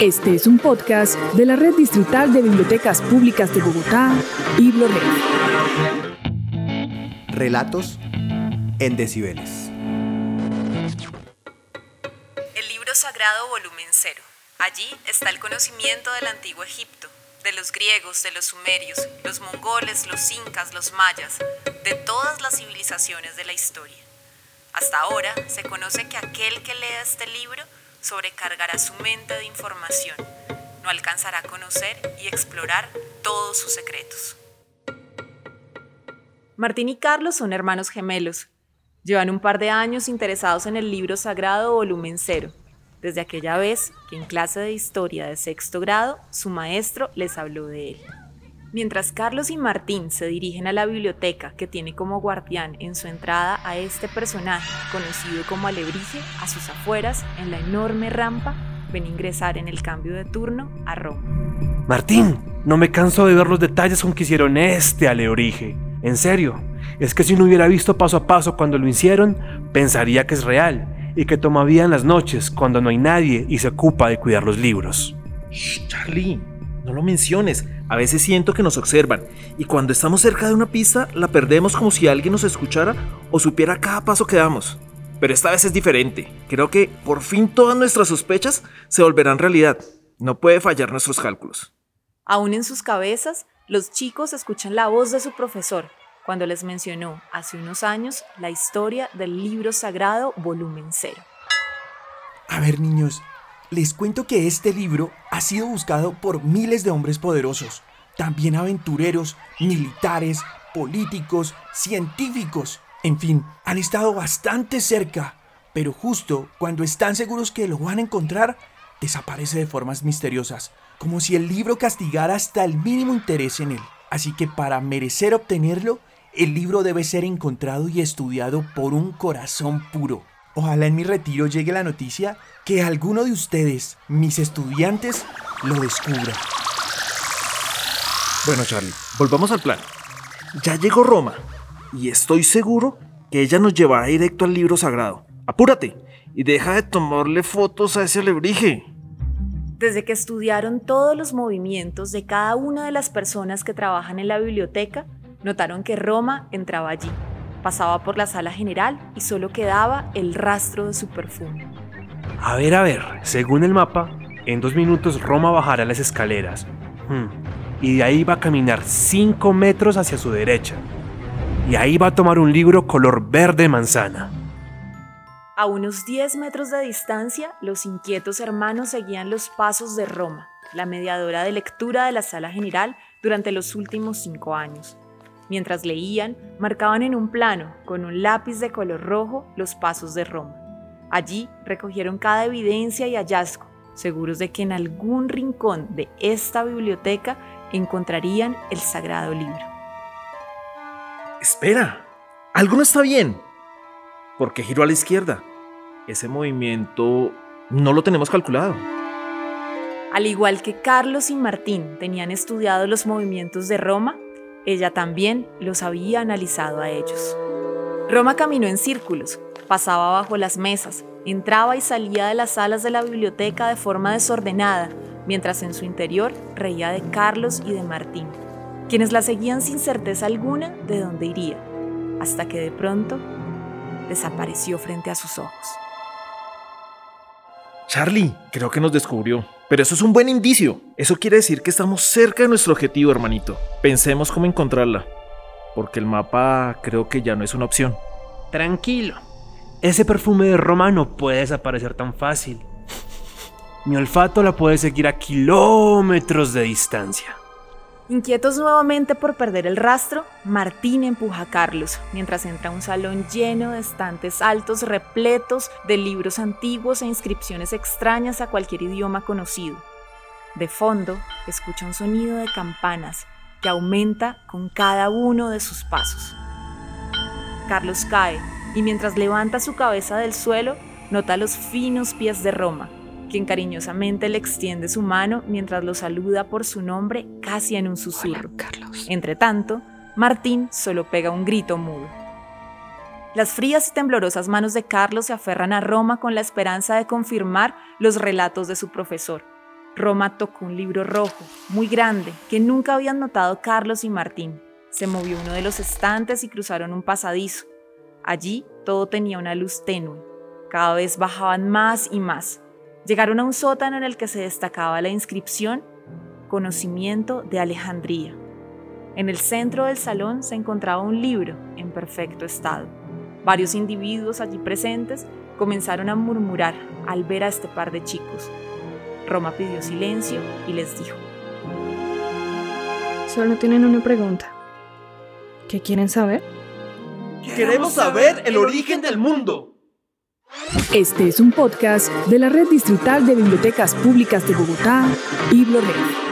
Este es un podcast de la Red Distrital de Bibliotecas Públicas de Bogotá, BibloRed. Relatos en decibeles. El libro sagrado volumen 0. Allí está el conocimiento del antiguo Egipto, de los griegos, de los sumerios, los mongoles, los incas, los mayas, de todas las civilizaciones de la historia. Hasta ahora se conoce que aquel que lea este libro sobrecargará su mente de información, no alcanzará a conocer y explorar todos sus secretos. Martín y Carlos son hermanos gemelos. Llevan un par de años interesados en el libro sagrado volumen 0 desde aquella vez que en clase de historia de sexto grado su maestro les habló de él. Mientras Carlos y Martín se dirigen a la biblioteca que tiene como guardián en su entrada a este personaje, conocido como Alebrije, a sus afueras, en la enorme rampa, ven ingresar en el cambio de turno a Roma. Martín, no me canso de ver los detalles con que hicieron este Alebrije. En serio, es que si no hubiera visto paso a paso cuando lo hicieron, pensaría que es real y que toma en las noches cuando no hay nadie y se ocupa de cuidar los libros. Shh, Charlie, no lo menciones. A veces siento que nos observan y cuando estamos cerca de una pista la perdemos como si alguien nos escuchara o supiera cada paso que damos. Pero esta vez es diferente. Creo que por fin todas nuestras sospechas se volverán realidad. No puede fallar nuestros cálculos. Aún en sus cabezas, los chicos escuchan la voz de su profesor, cuando les mencionó hace unos años la historia del libro sagrado volumen 0. A ver niños, les cuento que este libro ha sido buscado por miles de hombres poderosos, también aventureros, militares, políticos, científicos, en fin, han estado bastante cerca, pero justo cuando están seguros que lo van a encontrar, desaparece de formas misteriosas, como si el libro castigara hasta el mínimo interés en él. Así que para merecer obtenerlo, el libro debe ser encontrado y estudiado por un corazón puro. Ojalá en mi retiro llegue la noticia que alguno de ustedes, mis estudiantes, lo descubra. Bueno, Charlie, volvamos al plan. Ya llegó Roma y estoy seguro que ella nos llevará directo al libro sagrado. Apúrate y deja de tomarle fotos a ese alebrije. Desde que estudiaron todos los movimientos de cada una de las personas que trabajan en la biblioteca, Notaron que Roma entraba allí, pasaba por la sala general y solo quedaba el rastro de su perfume. A ver, a ver, según el mapa, en dos minutos Roma bajará las escaleras. Hmm, y de ahí va a caminar cinco metros hacia su derecha. Y ahí va a tomar un libro color verde manzana. A unos 10 metros de distancia, los inquietos hermanos seguían los pasos de Roma, la mediadora de lectura de la sala general durante los últimos cinco años. Mientras leían, marcaban en un plano, con un lápiz de color rojo, los pasos de Roma. Allí recogieron cada evidencia y hallazgo, seguros de que en algún rincón de esta biblioteca encontrarían el sagrado libro. Espera, algo no está bien. ¿Por qué giró a la izquierda? Ese movimiento no lo tenemos calculado. Al igual que Carlos y Martín tenían estudiado los movimientos de Roma, ella también los había analizado a ellos. Roma caminó en círculos, pasaba bajo las mesas, entraba y salía de las salas de la biblioteca de forma desordenada, mientras en su interior reía de Carlos y de Martín, quienes la seguían sin certeza alguna de dónde iría, hasta que de pronto desapareció frente a sus ojos. Charlie, creo que nos descubrió. Pero eso es un buen indicio. Eso quiere decir que estamos cerca de nuestro objetivo, hermanito. Pensemos cómo encontrarla. Porque el mapa creo que ya no es una opción. Tranquilo. Ese perfume de Roma no puede desaparecer tan fácil. Mi olfato la puede seguir a kilómetros de distancia. Inquietos nuevamente por perder el rastro, Martín empuja a Carlos mientras entra a un salón lleno de estantes altos repletos de libros antiguos e inscripciones extrañas a cualquier idioma conocido. De fondo, escucha un sonido de campanas que aumenta con cada uno de sus pasos. Carlos cae y mientras levanta su cabeza del suelo, nota los finos pies de Roma, quien cariñosamente le extiende su mano mientras lo saluda por su nombre casi en un susurro. Carlos. Entre tanto, Martín solo pega un grito mudo. Las frías y temblorosas manos de Carlos se aferran a Roma con la esperanza de confirmar los relatos de su profesor, Roma tocó un libro rojo, muy grande, que nunca habían notado Carlos y Martín. Se movió uno de los estantes y cruzaron un pasadizo. Allí todo tenía una luz tenue. Cada vez bajaban más y más. Llegaron a un sótano en el que se destacaba la inscripción Conocimiento de Alejandría. En el centro del salón se encontraba un libro en perfecto estado. Varios individuos allí presentes comenzaron a murmurar al ver a este par de chicos. Roma pidió silencio y les dijo. Solo tienen una pregunta. ¿Qué quieren saber? Queremos saber el origen del mundo. Este es un podcast de la Red Distrital de Bibliotecas Públicas de Bogotá, Biblored.